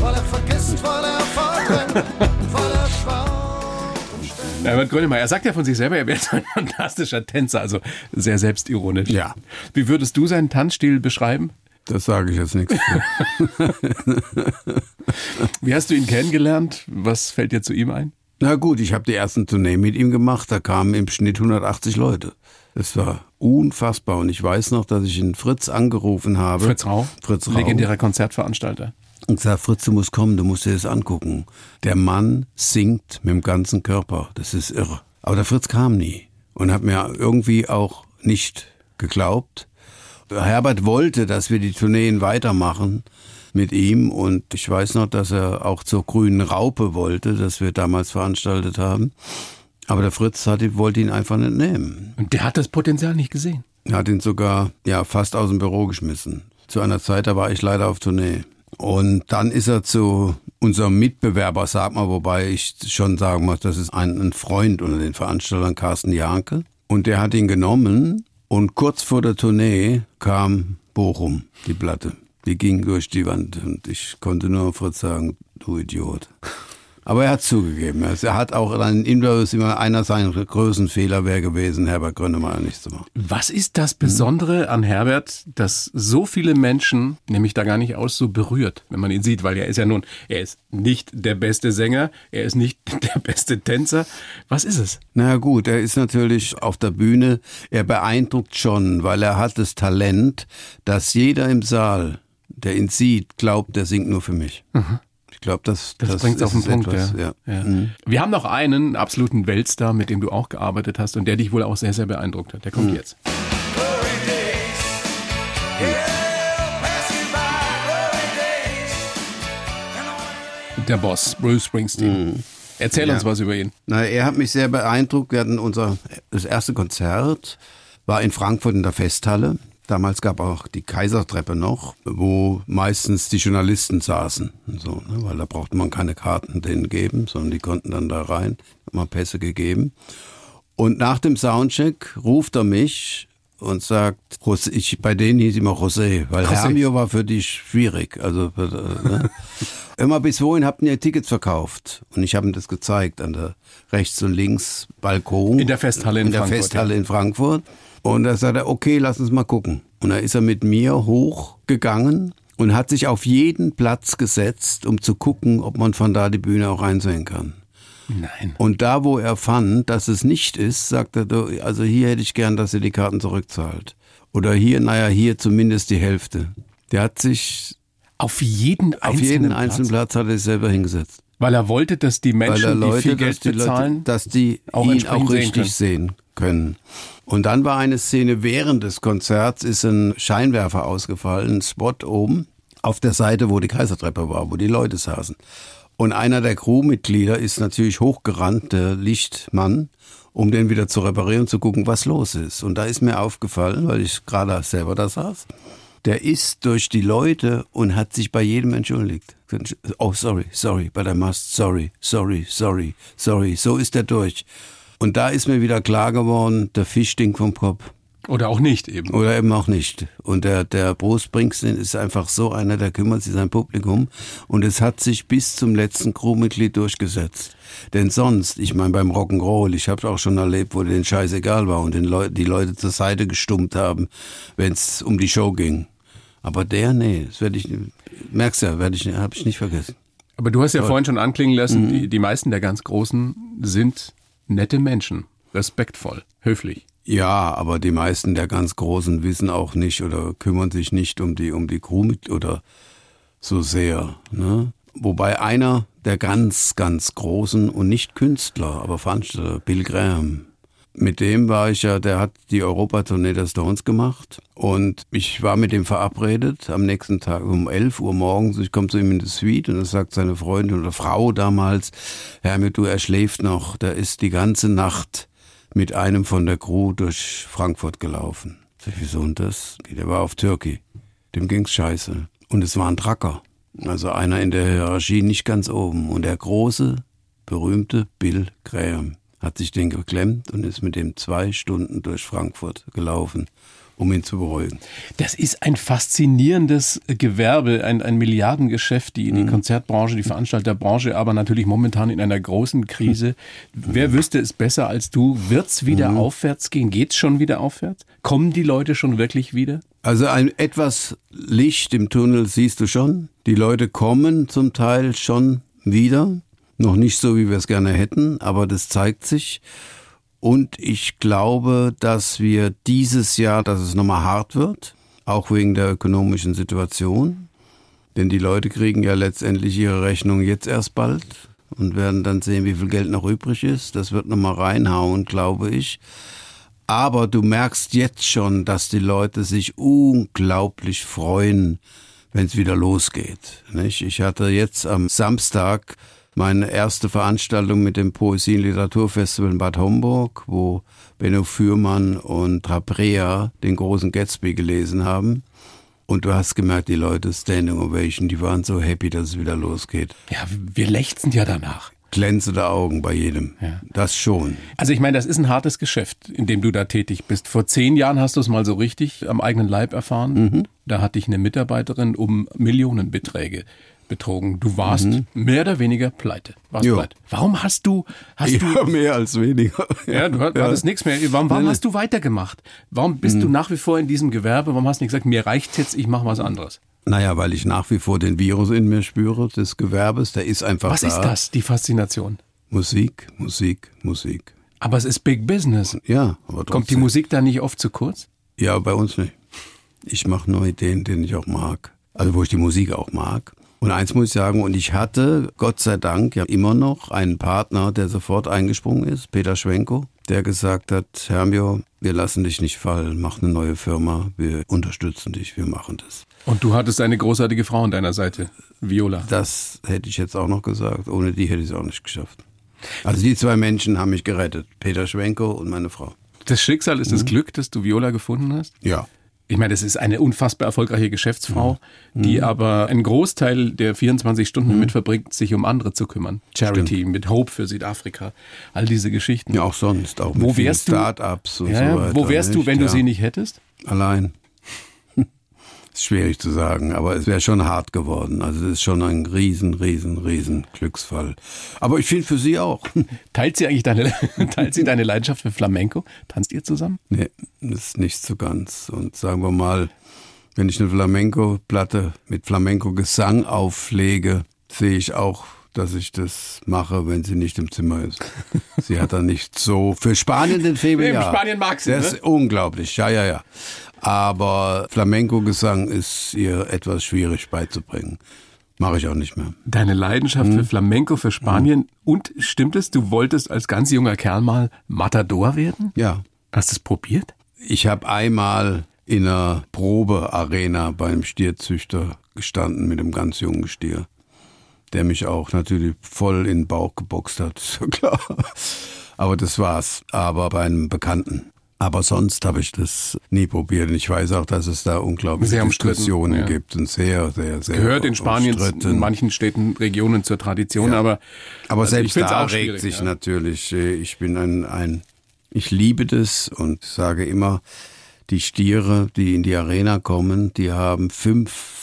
weil er vergisst, weil er verdrängt, *laughs* weil er schwach und. Herbert Grönemeyer, er sagt ja von sich selber, er wäre so ein fantastischer Tänzer, also sehr selbstironisch. Ja. Wie würdest du seinen Tanzstil beschreiben? Das sage ich jetzt nichts. *laughs* Wie hast du ihn kennengelernt? Was fällt dir zu ihm ein? Na gut, ich habe die ersten Tournee mit ihm gemacht. Da kamen im Schnitt 180 Leute. Das war unfassbar. Und ich weiß noch, dass ich ihn Fritz angerufen habe. Fritz Rau, Fritz Rau. legendärer Konzertveranstalter. Und gesagt, Fritz, du musst kommen, du musst dir das angucken. Der Mann singt mit dem ganzen Körper. Das ist irre. Aber der Fritz kam nie. und habe mir irgendwie auch nicht geglaubt. Herbert wollte, dass wir die Tourneen weitermachen mit ihm und ich weiß noch, dass er auch zur grünen Raupe wollte, das wir damals veranstaltet haben. Aber der Fritz hat, wollte ihn einfach nicht nehmen. Und der hat das Potenzial nicht gesehen. Er hat ihn sogar ja fast aus dem Büro geschmissen. Zu einer Zeit, da war ich leider auf Tournee. Und dann ist er zu unserem Mitbewerber, sag mal, wobei ich schon sagen muss, das ist ein, ein Freund unter den Veranstaltern, Carsten Janke. Und der hat ihn genommen und kurz vor der Tournee kam Bochum, die Platte. Die ging durch die Wand und ich konnte nur Fritz sagen, du Idiot. Aber er hat zugegeben. Er hat auch in Interviews immer einer seiner größten Fehler wäre gewesen, Herbert Grönemeyer nicht zu machen. Was ist das Besondere an Herbert, das so viele Menschen, nämlich da gar nicht aus, so berührt, wenn man ihn sieht? Weil er ist ja nun, er ist nicht der beste Sänger, er ist nicht *laughs* der beste Tänzer. Was ist es? Na gut, er ist natürlich auf der Bühne, er beeindruckt schon, weil er hat das Talent, dass jeder im Saal, der ihn sieht, glaubt, der singt nur für mich. Ich glaube, das, Das, bringt's auf den ist Punkt, etwas, ja. ja. Ja. Mhm. Wir haben noch einen absoluten Weltstar, mit dem du auch gearbeitet hast und der dich wohl auch sehr, sehr beeindruckt hat. Der kommt Mhm. jetzt. Der Boss, Bruce Springsteen. Erzähl uns Mhm. Was über ihn. Na, er hat mich sehr beeindruckt. Wir hatten unser das erste Konzert war in Frankfurt in der Festhalle. Damals gab auch die Kaisertreppe noch, wo meistens die Journalisten saßen, so, ne, weil da brauchte man keine Karten denen geben, sondern die konnten dann da rein, hat man Pässe gegeben. Und nach dem Soundcheck ruft er mich und sagt, ich, bei denen hieß immer José, weil José. Hermio war für die schwierig. Also, ne? *laughs* Immer bis wohin habt ihr Tickets verkauft? Und ich habe ihm das gezeigt an der rechts und links Balkon. In der Festhalle in in der Frankfurt, Festhalle in Frankfurt. Und da sagt er, okay, lass uns mal gucken. Und da ist er mit mir hochgegangen und hat sich auf jeden Platz gesetzt, um zu gucken, ob man von da die Bühne auch einsehen kann. Nein. Und da, wo er fand, dass es nicht ist, sagt er, also hier hätte ich gern, dass ihr die Karten zurückzahlt. Oder hier, naja, hier zumindest die Hälfte. Der hat sich Auf jeden auf einzelnen jeden Platz, einzelnen Platz hat er sich selber hingesetzt. Weil er wollte, dass die Menschen, Leute, die viel Geld dass die bezahlen, Leute, dass die auch ihn auch sehen richtig sehen können. Und dann war eine Szene während des Konzerts, ist ein Scheinwerfer ausgefallen, ein Spot oben auf der Seite, wo die Kaisertreppe war, wo die Leute saßen. Und einer der Crewmitglieder ist natürlich hochgerannt, der Lichtmann, um den wieder zu reparieren, zu gucken, was los ist. Und da ist mir aufgefallen, weil ich gerade selber da saß, der ist durch die Leute und hat sich bei jedem entschuldigt. Oh, sorry, sorry, but I must, sorry, sorry, sorry, sorry. So ist er durch. Und da ist mir wieder klar geworden, der Fisch stinkt vom Kopf. oder auch nicht eben. Oder eben auch nicht. Und der, der Bruce Springsteen ist einfach so einer, der kümmert sich sein Publikum. Und es hat sich bis zum letzten Crewmitglied durchgesetzt. Denn sonst, ich meine beim Rock'n'Roll, ich habe auch schon erlebt, wo denen scheißegal war und den Leu die Leute zur Seite gestummt haben, wenn es um die Show ging. Aber der, nee, das werde ich, merkst ja, werde ich, habe ich nicht vergessen. Aber du hast ja vorhin schon anklingen Mhm. lassen, die, die meisten der ganz Großen sind nette Menschen, respektvoll, höflich. Ja, aber die meisten der ganz Großen wissen auch nicht oder kümmern sich nicht um die, um die Crew mit oder so sehr. Ne? Wobei einer der ganz, ganz Großen und nicht Künstler, aber Veranstalter, Bill Graham, mit dem war ich ja, der hat die Europatournee der Stones gemacht und ich war mit dem verabredet am nächsten Tag um 11 Uhr morgens. Ich komme zu ihm in die Suite und da sagt seine Freundin oder Frau damals, Herr du, er schläft noch, der ist die ganze Nacht mit einem von der Crew durch Frankfurt gelaufen. Sag ich, wieso und das? Der war auf Türkei. Dem ging's scheiße. Und es war ein Tracker. Also einer in der Hierarchie nicht ganz oben. Und der große, berühmte Bill Graham hat sich den geklemmt und ist mit dem zwei Stunden durch Frankfurt gelaufen, um ihn zu beruhigen. Das ist ein faszinierendes Gewerbe, ein, ein Milliardengeschäft, die, Mhm. die Konzertbranche, die Veranstalterbranche, aber natürlich momentan in einer großen Krise. Wer wüsste es besser als du? Wird's wieder Mhm. aufwärts gehen? Geht's schon wieder aufwärts? Kommen die Leute schon wirklich wieder? Also ein etwas Licht im Tunnel siehst du schon. Die Leute kommen zum Teil schon wieder. Noch nicht so, wie wir es gerne hätten, aber das zeigt sich. Und ich glaube, dass wir dieses Jahr, dass es nochmal hart wird, auch wegen der ökonomischen Situation. Denn die Leute kriegen ja letztendlich ihre Rechnung jetzt erst bald und werden dann sehen, wie viel Geld noch übrig ist. Das wird nochmal reinhauen, glaube ich. Aber du merkst jetzt schon, dass die Leute sich unglaublich freuen, wenn es wieder losgeht. Nicht? Ich hatte jetzt am Samstag meine erste Veranstaltung mit dem Poesie- und Literaturfestival in Bad Homburg, wo Benno Fürmann und Traprea den großen Gatsby gelesen haben. Und du hast gemerkt, die Leute Standing Ovation, die waren so happy, dass es wieder losgeht. Ja, wir lechzen ja danach. Glänzende Augen bei jedem. Ja. Das schon. Also ich meine, das ist ein hartes Geschäft, in dem du da tätig bist. Vor zehn Jahren hast du es mal so richtig am eigenen Leib erfahren. Mhm. Da hat dich eine Mitarbeiterin um Millionenbeträge betrogen. Du warst mehr oder weniger pleite. Warst Mhm. Pleite. Warum hast du, hast du, Ja, mehr als weniger. ja, du hat- hattest nichts mehr. Warum, warum hast du weitergemacht? Warum bist Mhm. du nach wie vor in diesem Gewerbe? Warum hast du nicht gesagt, mir reicht's jetzt, ich mache was anderes? Naja, weil ich nach wie vor den Virus in mir spüre, des Gewerbes, der ist einfach Was da. ist das, die Faszination? Musik, Musik, Musik. Aber es ist Big Business. Ja, aber trotzdem. Kommt die Musik da nicht oft zu kurz? Ja, bei uns nicht. Ich mache nur Ideen, denen ich auch mag. Also wo ich die Musik auch mag. Und eins muss ich sagen, und ich hatte, Gott sei Dank, ja immer noch einen Partner, der sofort eingesprungen ist, Peter Schwenko, der gesagt hat, Hermio, wir lassen dich nicht fallen, mach eine neue Firma, wir unterstützen dich, wir machen das. Und du hattest eine großartige Frau an deiner Seite, Viola. Das hätte ich jetzt auch noch gesagt, ohne die hätte ich es auch nicht geschafft. Also die zwei Menschen haben mich gerettet, Peter Schwenko und meine Frau. Das Schicksal ist Mhm. das Glück, dass du Viola gefunden hast? Ja. Ich meine, das ist eine unfassbar erfolgreiche Geschäftsfrau, Mhm. die aber einen Großteil der 24 Stunden damit verbringt, sich um andere zu kümmern. Charity mit Hope für Südafrika, all diese Geschichten. Ja, auch sonst, auch mit Wo du- Start-ups und Ja, so weiter. Wo wärst du, wenn du ja. sie nicht hättest? Allein. Ist schwierig zu sagen, aber es wäre schon hart geworden. Also es ist schon ein riesen, riesen, riesen Glücksfall. Aber ich finde für sie auch. *laughs* Teilt sie eigentlich deine, *laughs* teilt sie deine Leidenschaft für Flamenco? Tanzt ihr zusammen? nee, das ist nicht so ganz. Und sagen wir mal, wenn ich eine Flamenco-Platte mit Flamenco-Gesang auflege, sehe ich auch, dass ich das mache, wenn sie nicht im Zimmer ist. *laughs* sie hat da nicht so für Spanien den Nee, ja. Spanien mag sie, Das ne? ist unglaublich, ja, ja, ja. Aber Flamenco-Gesang ist ihr etwas schwierig beizubringen. Mache ich auch nicht mehr. Deine Leidenschaft Mhm. für Flamenco, für Spanien. Und stimmt es, du wolltest als ganz junger Kerl mal Matador werden? Ja, Hast du es probiert? ich habe einmal in einer Probearena beim Stierzüchter gestanden mit einem ganz jungen Stier, der mich auch natürlich voll in den Bauch geboxt hat, *laughs* ist ja klar. Aber das war's. Aber bei einem Bekannten. Aber sonst habe ich das nie probiert. Und ich weiß auch, dass es da unglaubliche Diskussionen ja. gibt und sehr, sehr, sehr Gehört in Spanien in manchen Städten, Regionen zur Tradition, aber, Aber also selbst da regt sich ja. natürlich, äh, ich bin ein, ein, ich liebe das und sage immer, die Stiere, die in die Arena kommen, die haben fünf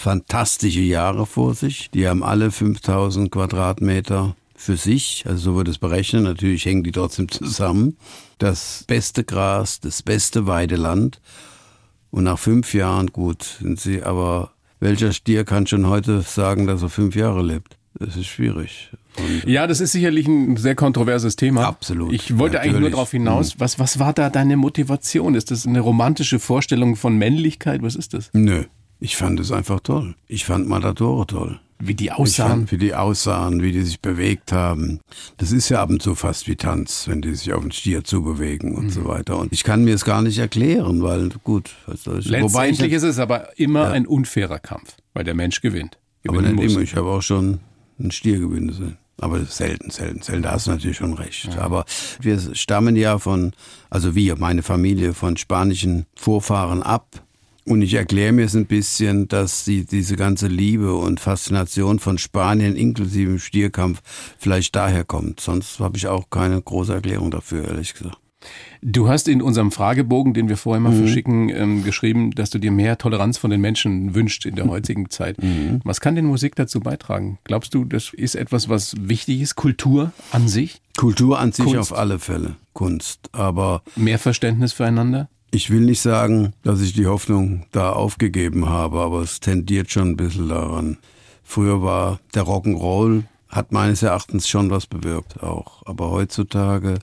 fantastische Jahre vor sich. Die haben alle 5000 Quadratmeter für sich, also so wird es berechnet. Natürlich hängen die trotzdem zusammen. Das beste Gras, das beste Weideland. Und nach fünf Jahren, gut, sind sie, aber welcher Stier kann schon heute sagen, dass er fünf Jahre lebt? Das ist schwierig. Und Ja, das ist sicherlich ein sehr kontroverses Thema. Absolut, Ich wollte eigentlich nur natürlich. Mhm. darauf hinaus, was, was war da deine Motivation? Ist das eine romantische Vorstellung von Männlichkeit? Was ist das? Nö, ich fand es einfach toll. Ich fand Matadore toll. Wie die aussahen? fand, wie die aussahen, wie die sich bewegt haben. Das ist ja ab und zu fast wie Tanz, wenn die sich auf den Stier zubewegen und Mhm. so weiter. Und ich kann mir es gar nicht erklären, weil gut, was soll ich Letztendlich ich, ist es aber immer ein unfairer Kampf, weil der Mensch gewinnt. aber nicht muss. immer. Ich habe auch schon einen Stier gewinnen sehen. Aber selten, selten, selten. Da hast du natürlich schon recht. Aber wir stammen ja von, also wir, meine Familie, von spanischen Vorfahren ab. Und ich erkläre mir es ein bisschen, dass die, diese ganze Liebe und Faszination von Spanien inklusive Stierkampf vielleicht daher kommt. Sonst habe ich auch keine große Erklärung dafür, ehrlich gesagt. Du hast in unserem Fragebogen, den wir vorher Mhm. mal verschicken, ähm, geschrieben, dass du dir mehr Toleranz von den Menschen wünscht in der Mhm. heutigen Zeit. Was kann denn Musik dazu beitragen? Glaubst du, das ist etwas, was wichtig ist? Kultur an sich? Kultur an sich Kunst. auf alle Fälle. Kunst. Aber Mehr Verständnis füreinander? Ich will nicht sagen, dass ich die Hoffnung da aufgegeben habe, aber es tendiert schon ein bisschen daran. Früher war der Rock'n'Roll, hat meines Erachtens schon was bewirkt auch. Aber heutzutage,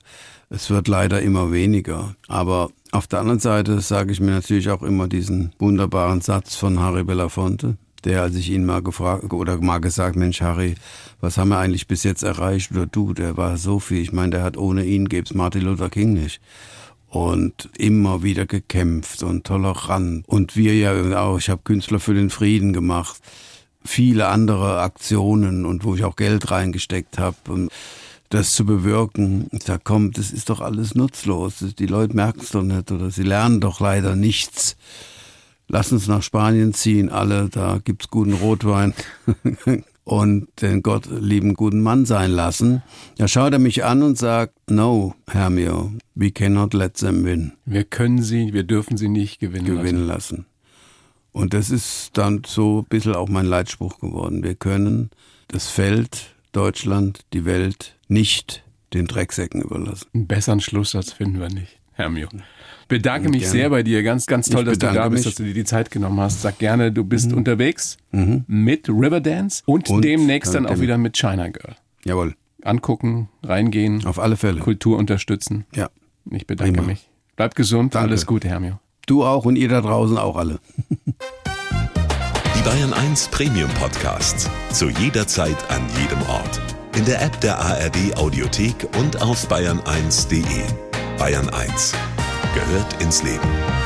es wird leider immer weniger. Aber auf der anderen Seite sage ich mir natürlich auch immer diesen wunderbaren Satz von Harry Belafonte, der, als ich ihn mal gefragt oder mal gesagt, Mensch, Harry, was haben wir eigentlich bis jetzt erreicht? Oder du, der war so viel. Ich meine, der hat ohne ihn gäbe es Martin Luther King nicht. Und immer wieder gekämpft und tolerant. Und wir ja auch, ich habe Künstler für den Frieden gemacht, viele andere Aktionen und wo ich auch Geld reingesteckt habe. Und das zu bewirken, ich sag, komm, das ist doch alles nutzlos. Die Leute merken es doch nicht oder sie lernen doch leider nichts. Lass uns nach Spanien ziehen, alle, da gibt's guten Rotwein. *laughs* und den Gott lieben guten Mann sein lassen. Da schaut er mich an und sagt, no, Hermio, we cannot let them win, Wir können sie, wir dürfen sie nicht gewinnen. gewinnen lassen. Und das ist dann so ein bisschen auch mein Leitspruch geworden. Wir können das Feld, Deutschland, die Welt nicht den Drecksäcken überlassen. Einen besseren Schlusssatz finden wir nicht, Herr Bedanke mich Gerne. sehr bei dir. Ganz, ganz toll, Ich dass du da bist, mich. Mhm. dass du dir die Zeit genommen hast. Sag gerne, du bist unterwegs mit Riverdance und, Und demnächst dann auch wieder mit China Girl. Jawohl, Angucken, reingehen, auf alle Fälle. Kultur unterstützen. Ja. Ich bedanke Prima. mich. Bleib gesund, Danke. alles Gute, Hermio. Du auch und ihr da draußen auch alle. *laughs* Die Bayern 1 Premium Podcasts. Zu jeder Zeit, an jedem Ort. In der App der ARD Audiothek und auf bayern1.de. Bayern 1 gehört ins Leben.